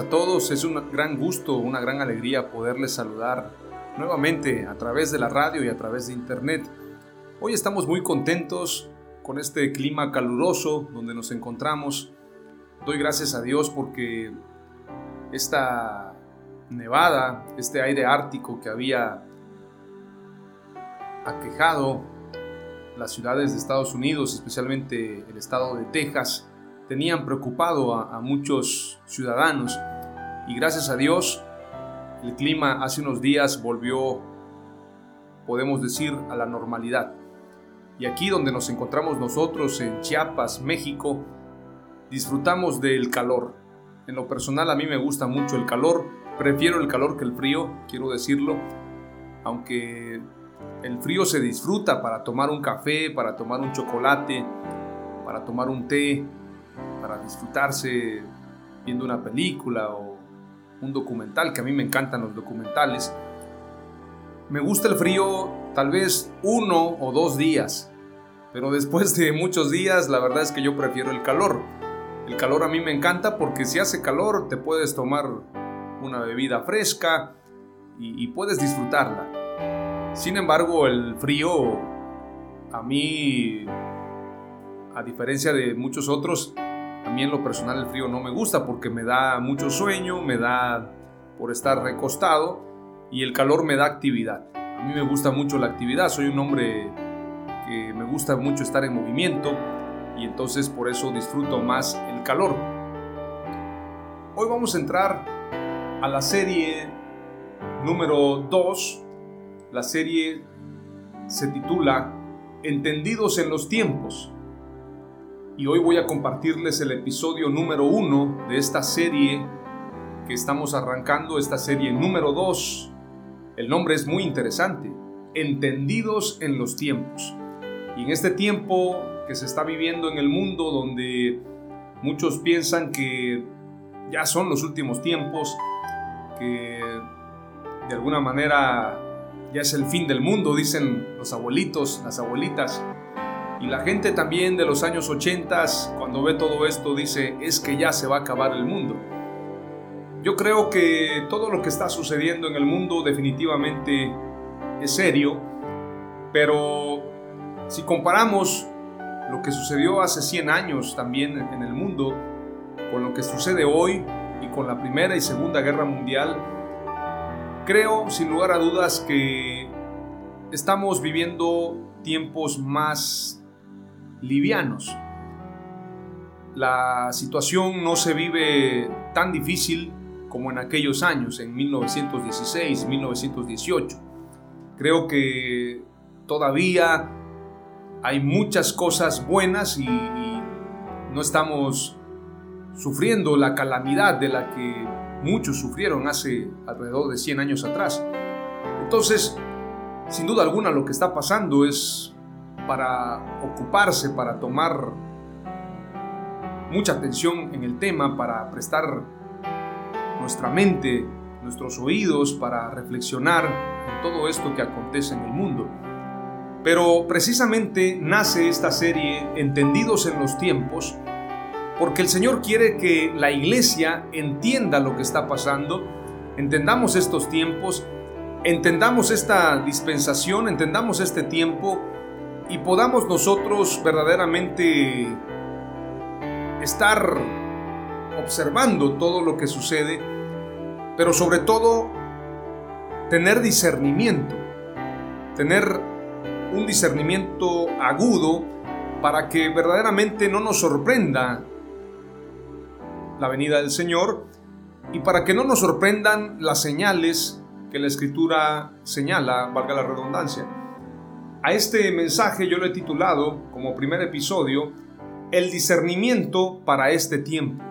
A todos, es un gran gusto, una gran alegría poderles saludar nuevamente a través de la radio y a través de internet. Hoy estamos muy contentos con este clima caluroso donde nos encontramos. Doy gracias a Dios porque esta nevada, este aire ártico que había aquejado las ciudades de Estados Unidos, especialmente el estado de Texas, tenían preocupado a, muchos ciudadanos y gracias a Dios el clima hace unos días volvió, podemos decir, a la normalidad. Y aquí donde nos encontramos nosotros, en Chiapas, México, disfrutamos del calor. En lo personal a mí me gusta mucho el calor, prefiero el calor que el frío, quiero decirlo, aunque el frío se disfruta para tomar un café, para tomar un chocolate, para tomar un té, disfrutarse viendo una película o un documental, que a mí me encantan los documentales. Me gusta el frío tal vez uno o dos días, pero después de muchos días la verdad es que yo prefiero el calor. El calor a mí me encanta porque si hace calor te puedes tomar una bebida fresca y puedes disfrutarla. Sin embargo, el frío a mí, a diferencia de muchos otros, a mí en lo personal el frío no me gusta porque me da mucho sueño, me da por estar recostado y el calor me da actividad. A mí me gusta mucho la actividad, soy un hombre que me gusta mucho estar en movimiento y entonces por eso disfruto más el calor. Hoy vamos a entrar a la serie número 2. La serie se titula Entendidos en los tiempos y hoy voy a compartirles el episodio número uno de esta serie que estamos arrancando, esta serie número dos. El nombre es muy interesante, Entendidos en los tiempos. Y en este tiempo que se está viviendo en el mundo donde muchos piensan que ya son los últimos tiempos, que de alguna manera ya es el fin del mundo, dicen los abuelitos, las abuelitas, y la gente también de los años 80, cuando ve todo esto, dice, es que ya se va a acabar el mundo. Yo creo que todo lo que está sucediendo en el mundo definitivamente es serio, pero si comparamos lo que sucedió hace 100 años también en el mundo con lo que sucede hoy y con la Primera y Segunda Guerra Mundial, creo sin lugar a dudas que estamos viviendo tiempos más livianos. La situación no se vive tan difícil como en aquellos años, en 1916, 1918. Creo que todavía hay muchas cosas buenas y, no estamos sufriendo la calamidad de la que muchos sufrieron hace alrededor de 100 años atrás. Entonces, sin duda alguna lo que está pasando es para ocuparse, para tomar mucha atención en el tema, para prestar nuestra mente, nuestros oídos, para reflexionar en todo esto que acontece en el mundo. Pero precisamente nace esta serie Entendidos en los tiempos porque el Señor quiere que la iglesia entienda lo que está pasando, entendamos estos tiempos, entendamos esta dispensación, entendamos este tiempo y podamos nosotros verdaderamente estar observando todo lo que sucede, pero sobre todo tener discernimiento, tener un discernimiento agudo para que verdaderamente no nos sorprenda la venida del Señor y para que no nos sorprendan las señales que la escritura señala, valga la redundancia. A este mensaje yo lo he titulado como primer episodio El discernimiento para este tiempo.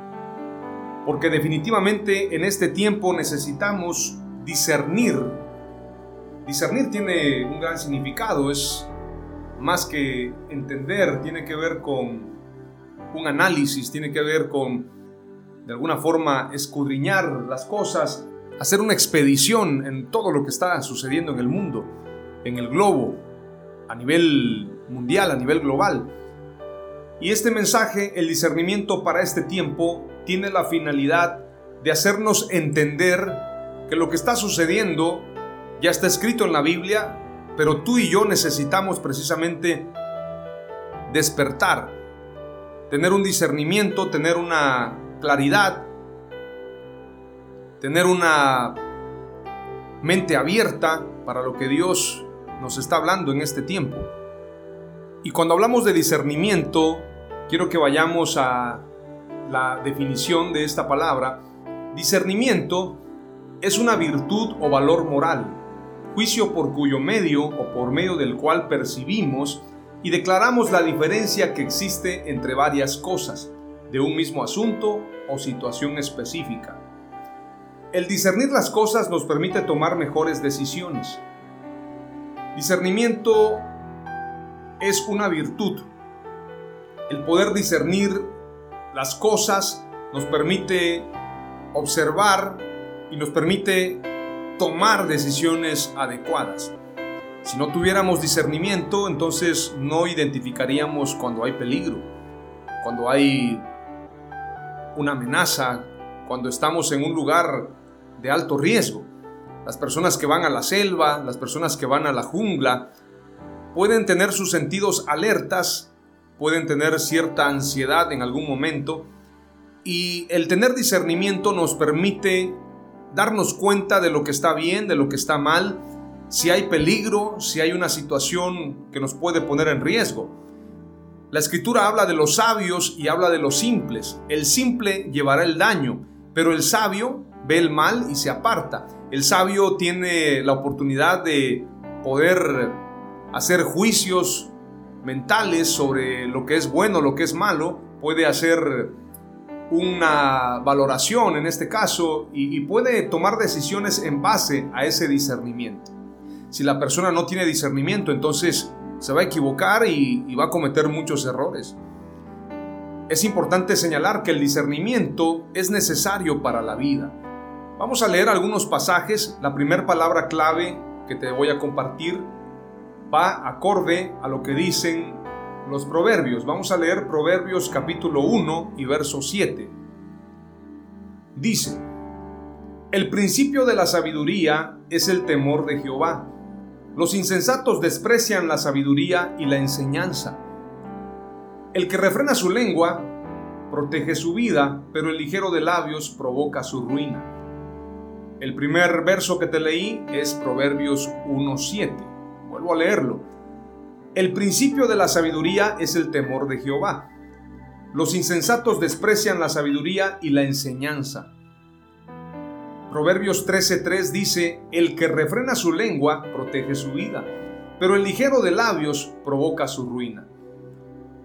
Porque definitivamente en este tiempo necesitamos discernir. Discernir tiene un gran significado, es más que entender, tiene que ver con un análisis, tiene que ver con de alguna forma escudriñar las cosas, hacer una expedición en todo lo que está sucediendo en el mundo, en el globo, a nivel mundial, a nivel global. Y este mensaje, el discernimiento para este tiempo, tiene la finalidad de hacernos entender que lo que está sucediendo ya está escrito en la Biblia, pero tú y yo necesitamos precisamente despertar, tener un discernimiento, tener una claridad, tener una mente abierta para lo que Dios nos está hablando en este tiempo. Y cuando hablamos de discernimiento, quiero que vayamos a la definición de esta palabra. Discernimiento es una virtud o valor moral, juicio por cuyo medio o por medio del cual percibimos y declaramos la diferencia que existe entre varias cosas de un mismo asunto o situación específica. El discernir las cosas nos permite tomar mejores decisiones, Discernimiento es una virtud. El poder discernir las cosas nos permite observar y nos permite tomar decisiones adecuadas. Si no tuviéramos discernimiento, entonces no identificaríamos cuando hay peligro, cuando hay una amenaza, cuando estamos en un lugar de alto riesgo. Las personas que van a la selva, las personas que van a la jungla, pueden tener sus sentidos alertas, pueden tener cierta ansiedad en algún momento y el tener discernimiento nos permite darnos cuenta de lo que está bien, de lo que está mal, si hay peligro, si hay una situación que nos puede poner en riesgo. La escritura habla de los sabios y habla de los simples. El simple llevará el daño, pero el sabio ve el mal y se aparta. El sabio tiene la oportunidad de poder hacer juicios mentales sobre lo que es bueno, lo que es malo, puede hacer una valoración en este caso y, puede tomar decisiones en base a ese discernimiento. Si la persona no tiene discernimiento, entonces se va a equivocar y va a cometer muchos errores. Es importante señalar que el discernimiento es necesario para la vida. Vamos a leer algunos pasajes. La primera palabra clave que te voy a compartir va acorde a lo que dicen los proverbios. Vamos a leer Proverbios capítulo 1 y verso 7. Dice, el principio de la sabiduría es el temor de Jehová. Los insensatos desprecian la sabiduría y la enseñanza. El que refrena su lengua protege su vida, pero el ligero de labios provoca su ruina. El primer verso que te leí es Proverbios 1.7. Vuelvo a leerlo. El principio de la sabiduría es el temor de Jehová. Los insensatos desprecian la sabiduría y la enseñanza. Proverbios 13.3 dice, El que refrena su lengua protege su vida, pero el ligero de labios provoca su ruina.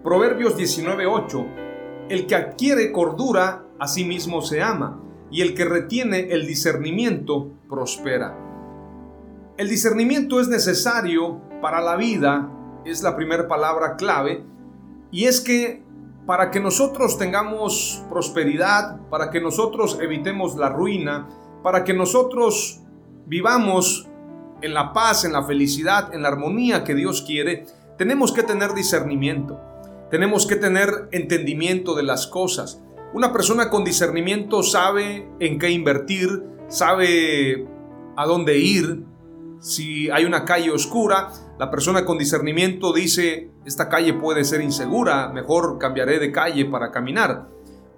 Proverbios 19.8 El que adquiere cordura a sí mismo se ama, y el que retiene el discernimiento prospera. El discernimiento es necesario para la vida, es la primera palabra clave, y es que para que nosotros tengamos prosperidad, para que nosotros evitemos la ruina, para que nosotros vivamos en la paz, en la felicidad, en la armonía que Dios quiere, tenemos que tener discernimiento. tenemos que tener entendimiento de las cosas. Una persona con discernimiento sabe en qué invertir, sabe a dónde ir. Si hay una calle oscura, la persona con discernimiento dice, esta calle puede ser insegura, mejor cambiaré de calle para caminar.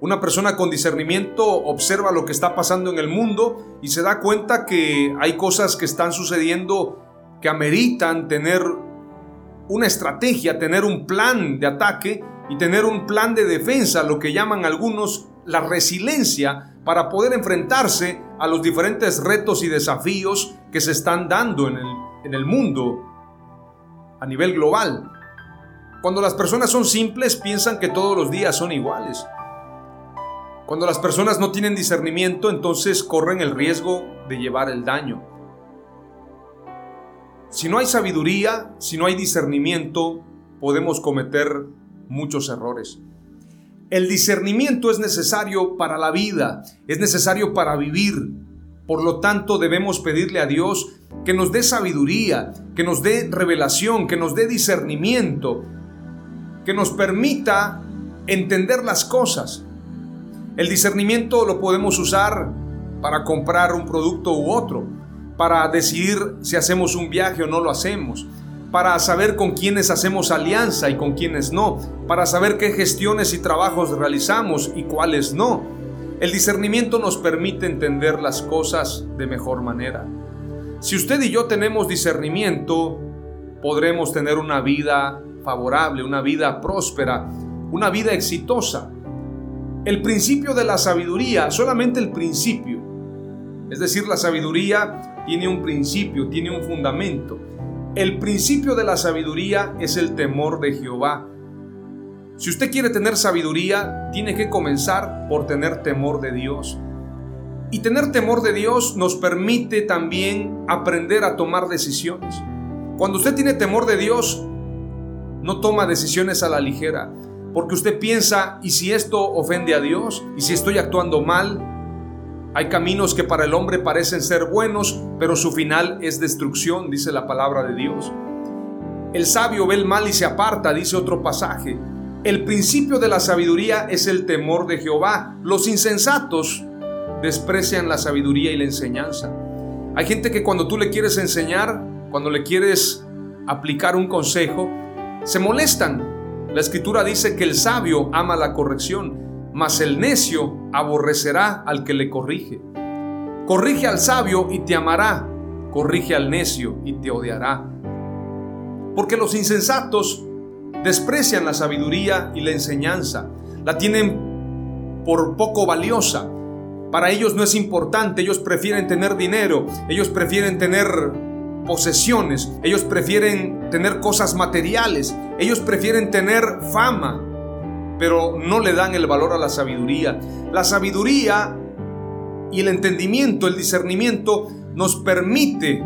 Una persona con discernimiento observa lo que está pasando en el mundo y se da cuenta que hay cosas que están sucediendo que ameritan tener una estrategia, tener un plan de ataque y tener un plan de defensa, lo que llaman algunos la resiliencia para poder enfrentarse a los diferentes retos y desafíos que se están dando en el, en el mundo a nivel global. Cuando las personas son simples piensan que todos los días son iguales. Cuando las personas no tienen discernimiento entonces corren el riesgo de llevar el daño. Si no hay sabiduría, si no hay discernimiento, podemos cometer muchos errores. El discernimiento es necesario para la vida, es necesario para vivir. Por lo tanto, debemos pedirle a Dios que nos dé sabiduría, que nos dé revelación, que nos dé discernimiento, que nos permita entender las cosas. El discernimiento lo podemos usar para comprar un producto u otro, para decidir si hacemos un viaje o no lo hacemos, para saber con quiénes hacemos alianza y con quiénes no, para saber qué gestiones y trabajos realizamos y cuáles no. El discernimiento nos permite entender las cosas de mejor manera. Si usted y yo tenemos discernimiento, podremos tener una vida favorable, una vida próspera, una vida exitosa. El principio de la sabiduría, solamente el principio, es decir, la sabiduría tiene un principio, tiene un fundamento. El principio de la sabiduría es el temor de Jehová. Si usted quiere tener sabiduría, tiene que comenzar por tener temor de Dios. Y tener temor de Dios nos permite también aprender a tomar decisiones. Cuando usted tiene temor de Dios, no toma decisiones a la ligera, porque usted piensa, ¿y si esto ofende a Dios? ¿Y si estoy actuando mal? Hay caminos que para el hombre parecen ser buenos, pero su final es destrucción, dice la palabra de Dios. El sabio ve el mal y se aparta, dice otro pasaje. El principio de la sabiduría es el temor de Jehová. Los insensatos desprecian la sabiduría y la enseñanza. Hay gente que cuando tú le quieres enseñar, cuando le quieres aplicar un consejo, se molestan. La escritura dice que el sabio ama la corrección mas el necio aborrecerá al que le corrige. Corrige al sabio y te amará, corrige al necio y te odiará. Porque los insensatos desprecian la sabiduría y la enseñanza, la tienen por poco valiosa. Para ellos no es importante, ellos prefieren tener dinero, ellos prefieren tener posesiones, ellos prefieren tener cosas materiales, ellos prefieren tener fama, pero no le dan el valor a la sabiduría. La sabiduría y el entendimiento, el discernimiento, nos permite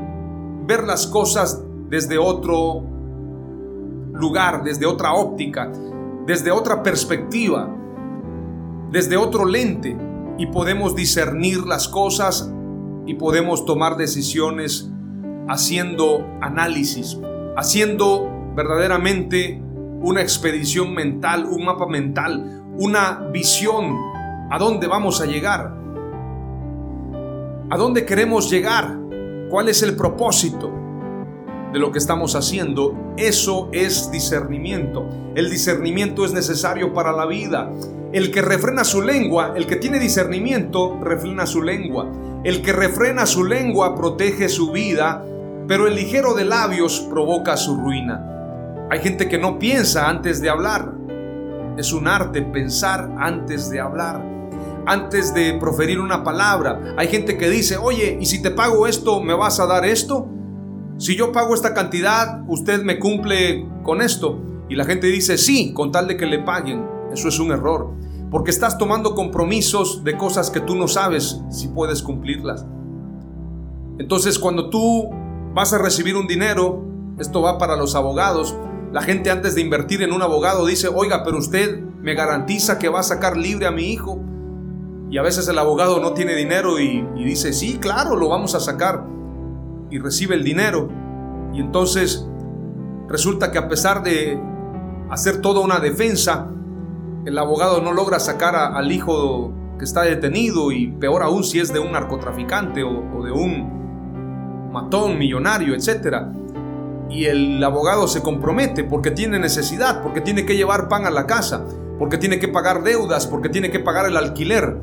ver las cosas desde otro lugar, desde otra óptica, desde otra perspectiva, desde otro lente, y podemos discernir las cosas y podemos tomar decisiones haciendo análisis, haciendo verdaderamente una expedición mental, un mapa mental, una visión a dónde vamos a llegar, a dónde queremos llegar, cuál es el propósito de lo que estamos haciendo. Eso es discernimiento. El discernimiento es necesario para la vida. El que refrena su lengua, el que tiene discernimiento, refrena su lengua. El que refrena su lengua protege su vida, pero el ligero de labios provoca su ruina. Hay gente que no piensa antes de hablar. Es un arte pensar antes de hablar, antes de proferir una palabra. Hay gente que dice, oye, ¿y si te pago esto, me vas a dar esto? Si yo pago esta cantidad, usted me cumple con esto. Y la gente dice, sí, con tal de que le paguen. Eso es un error, porque estás tomando compromisos de cosas que tú no sabes si puedes cumplirlas. Entonces, cuando tú vas a recibir un dinero, esto va para los abogados, la gente antes de invertir en un abogado dice, oiga, pero usted me garantiza que va a sacar libre a mi hijo. Y a veces el abogado no tiene dinero y, dice, sí, claro, lo vamos a sacar. Y recibe el dinero. Y entonces resulta que a pesar de hacer toda una defensa. El abogado no logra sacar al hijo que está detenido y peor aún si es de un narcotraficante o, de un matón millonario, etc. Y el abogado se compromete porque tiene necesidad, porque tiene que llevar pan a la casa, porque tiene que pagar deudas, porque tiene que pagar el alquiler.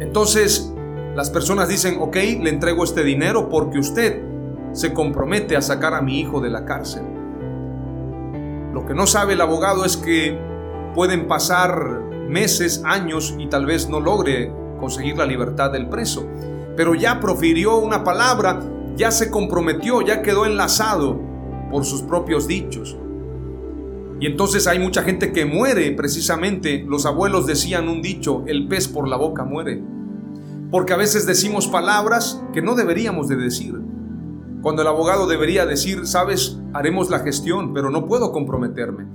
Entonces las personas dicen, ok, le entrego este dinero porque usted se compromete a sacar a mi hijo de la cárcel. Lo que no sabe el abogado es que pueden pasar meses, años y tal vez no logre conseguir la libertad del preso. Pero ya profirió una palabra, ya se comprometió, ya quedó enlazado por sus propios dichos. Y entonces hay mucha gente que muere precisamente. Los abuelos decían un dicho, el pez por la boca muere. Porque a veces decimos palabras que no deberíamos de decir. Cuando el abogado debería decir, sabes, haremos la gestión, pero no puedo comprometerme.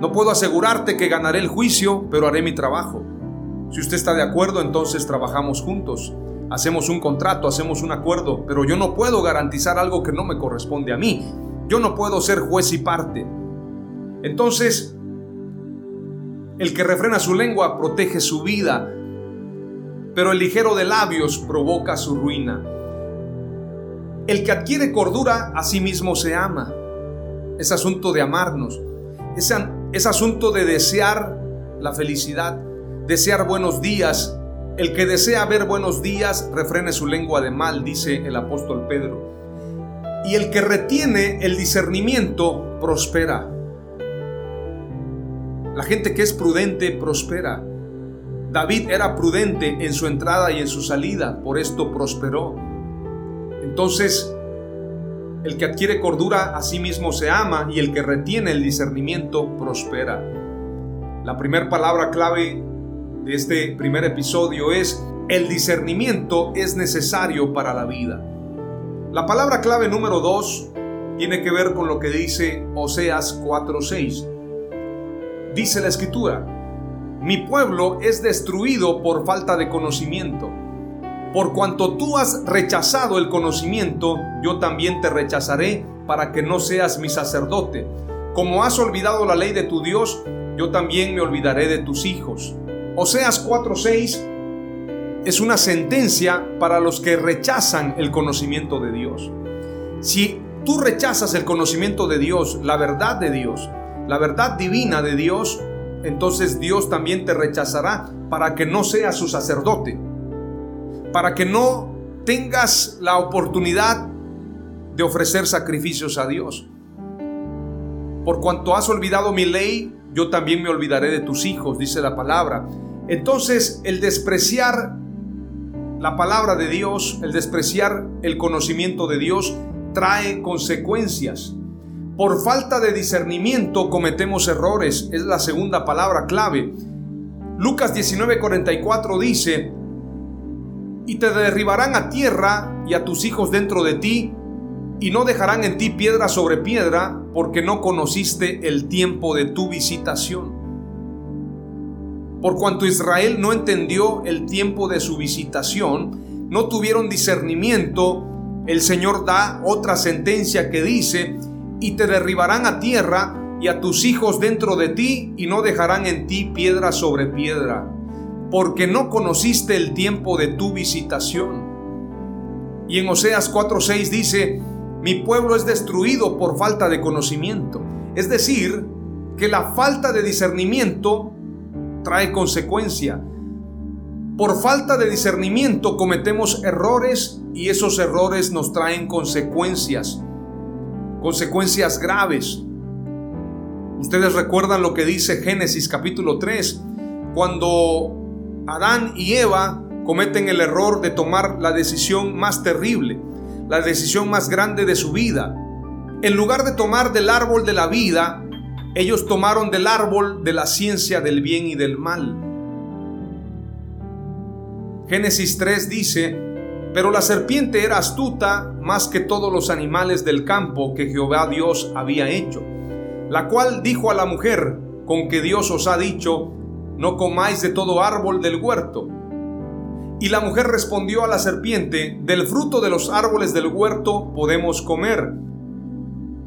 No puedo asegurarte que ganaré el juicio, pero haré mi trabajo. Si usted está de acuerdo, entonces trabajamos juntos. Hacemos un contrato, hacemos un acuerdo, pero yo no puedo garantizar algo que no me corresponde a mí. Yo no puedo ser juez y parte. Entonces, el que refrena su lengua protege su vida, pero el ligero de labios provoca su ruina. El que adquiere cordura a sí mismo se ama. Es asunto de amarnos. Es, es asunto de desear la felicidad, desear buenos días. El que desea ver buenos días refrene su lengua de mal, dice el apóstol Pedro. Y el que retiene el discernimiento prospera. La gente que es prudente prospera. David era prudente en su entrada y en su salida, por esto prosperó. Entonces, el que adquiere cordura a sí mismo se ama y el que retiene el discernimiento prospera. La primera palabra clave este primer episodio es el discernimiento es necesario para la vida. La palabra clave número dos tiene que ver con lo que dice Oseas 4:6. Dice la escritura, mi pueblo es destruido por falta de conocimiento por cuanto tú has rechazado el conocimiento, yo también te rechazaré para que no seas mi sacerdote. Como has olvidado la ley de tu Dios, yo también me olvidaré de tus hijos. Oseas 4:6 es una sentencia para los que rechazan el conocimiento de Dios. Si tú rechazas el conocimiento de Dios, la verdad de Dios, la verdad divina de Dios, entonces Dios también te rechazará para que no seas su sacerdote para que no tengas la oportunidad de ofrecer sacrificios a Dios. Por cuanto has olvidado mi ley, yo también me olvidaré de tus hijos, dice la palabra. Entonces, el despreciar la palabra de Dios, el despreciar el conocimiento de Dios, trae consecuencias. Por falta de discernimiento cometemos errores, es la segunda palabra clave. Lucas 19:44 dice, y te derribarán a tierra y a tus hijos dentro de ti, y no dejarán en ti piedra sobre piedra, porque no conociste el tiempo de tu visitación. Por cuanto Israel no entendió el tiempo de su visitación, no tuvieron discernimiento, el Señor da otra sentencia que dice, y te derribarán a tierra y a tus hijos dentro de ti, y no dejarán en ti piedra sobre piedra porque no conociste el tiempo de tu visitación. Y en Oseas 4:6 dice, mi pueblo es destruido por falta de conocimiento. Es decir, que la falta de discernimiento trae consecuencia. Por falta de discernimiento cometemos errores y esos errores nos traen consecuencias, consecuencias graves. Ustedes recuerdan lo que dice Génesis capítulo 3, cuando Adán y Eva cometen el error de tomar la decisión más terrible, la decisión más grande de su vida. En lugar de tomar del árbol de la vida, ellos tomaron del árbol de la ciencia del bien y del mal. Génesis 3 dice, pero la serpiente era astuta más que todos los animales del campo que Jehová Dios había hecho, la cual dijo a la mujer, con que Dios os ha dicho, no comáis de todo árbol del huerto. Y la mujer respondió a la serpiente, del fruto de los árboles del huerto podemos comer,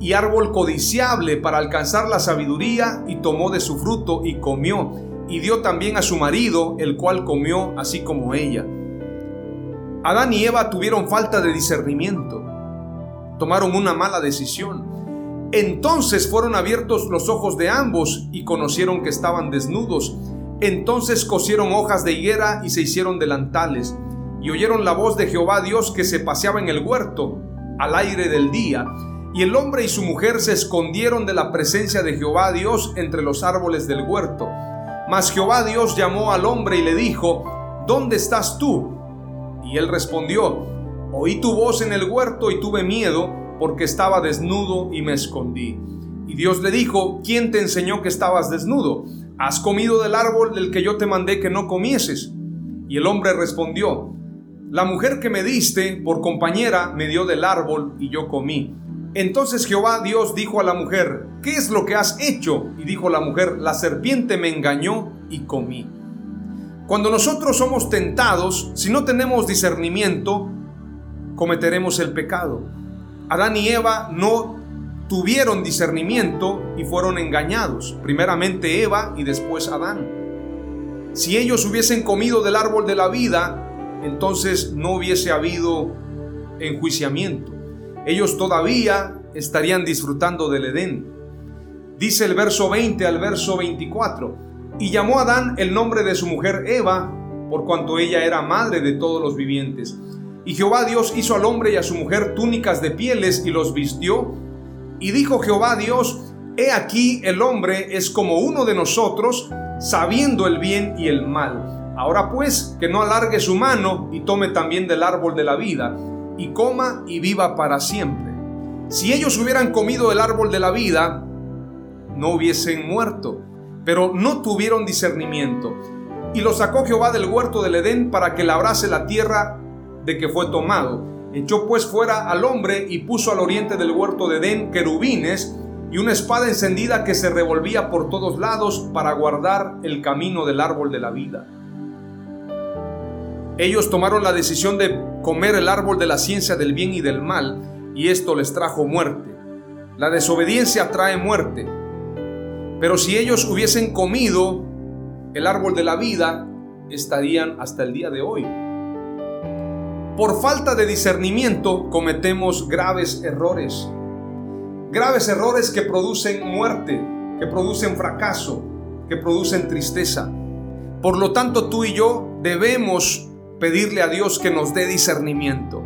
y árbol codiciable para alcanzar la sabiduría, y tomó de su fruto y comió, y dio también a su marido, el cual comió así como ella. Adán y Eva tuvieron falta de discernimiento, tomaron una mala decisión. Entonces fueron abiertos los ojos de ambos y conocieron que estaban desnudos. Entonces cosieron hojas de higuera y se hicieron delantales y oyeron la voz de Jehová Dios que se paseaba en el huerto al aire del día. Y el hombre y su mujer se escondieron de la presencia de Jehová Dios entre los árboles del huerto. Mas Jehová Dios llamó al hombre y le dijo, ¿Dónde estás tú? Y él respondió, Oí tu voz en el huerto y tuve miedo porque estaba desnudo y me escondí. Y Dios le dijo, ¿quién te enseñó que estabas desnudo? ¿Has comido del árbol del que yo te mandé que no comieses? Y el hombre respondió, la mujer que me diste por compañera me dio del árbol y yo comí. Entonces Jehová Dios dijo a la mujer, ¿qué es lo que has hecho? Y dijo la mujer, la serpiente me engañó y comí. Cuando nosotros somos tentados, si no tenemos discernimiento, cometeremos el pecado. Adán y Eva no tuvieron discernimiento y fueron engañados. Primeramente Eva y después Adán. Si ellos hubiesen comido del árbol de la vida, entonces no hubiese habido enjuiciamiento. Ellos todavía estarían disfrutando del Edén. Dice el verso 20 al verso 24, y llamó a Adán el nombre de su mujer Eva, por cuanto ella era madre de todos los vivientes. Y Jehová Dios hizo al hombre y a su mujer túnicas de pieles y los vistió. Y dijo Jehová Dios, He aquí el hombre es como uno de nosotros, sabiendo el bien y el mal. Ahora pues, que no alargue su mano y tome también del árbol de la vida, y coma y viva para siempre. Si ellos hubieran comido el árbol de la vida, no hubiesen muerto, pero no tuvieron discernimiento. Y lo sacó Jehová del huerto del Edén para que labrase la tierra de que fue tomado. Echó pues fuera al hombre y puso al oriente del huerto de Edén querubines y una espada encendida que se revolvía por todos lados para guardar el camino del árbol de la vida. Ellos tomaron la decisión de comer el árbol de la ciencia del bien y del mal, y esto les trajo muerte. La desobediencia trae muerte. Pero si ellos hubiesen comido el árbol de la vida, estarían hasta el día de hoy. Por falta de discernimiento cometemos graves errores. Graves errores que producen muerte, que producen fracaso, que producen tristeza. Por lo tanto, tú y yo debemos pedirle a Dios que nos dé discernimiento.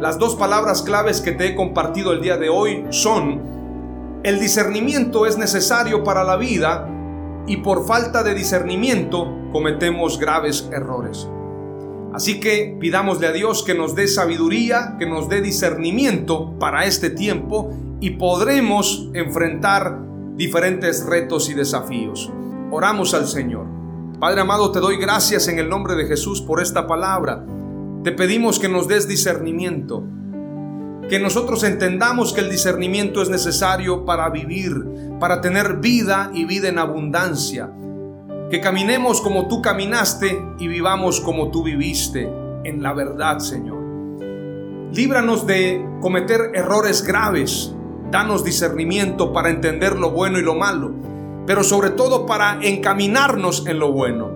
Las dos palabras claves que te he compartido el día de hoy son, el discernimiento es necesario para la vida y por falta de discernimiento cometemos graves errores. Así que pidámosle a Dios que nos dé sabiduría, que nos dé discernimiento para este tiempo y podremos enfrentar diferentes retos y desafíos. Oramos al Señor. Padre amado, te doy gracias en el nombre de Jesús por esta palabra. Te pedimos que nos des discernimiento, que nosotros entendamos que el discernimiento es necesario para vivir, para tener vida y vida en abundancia. Que caminemos como tú caminaste y vivamos como tú viviste, en la verdad, Señor. Líbranos de cometer errores graves. Danos discernimiento para entender lo bueno y lo malo pero sobre todo para encaminarnos en lo bueno.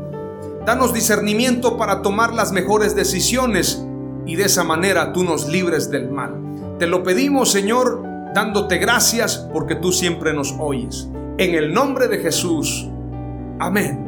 Danos discernimiento para tomar las mejores decisiones y de esa manera tú nos libres del mal. Te lo pedimos, Señor, dándote gracias porque tú siempre nos oyes. En el nombre de Jesús. Amén.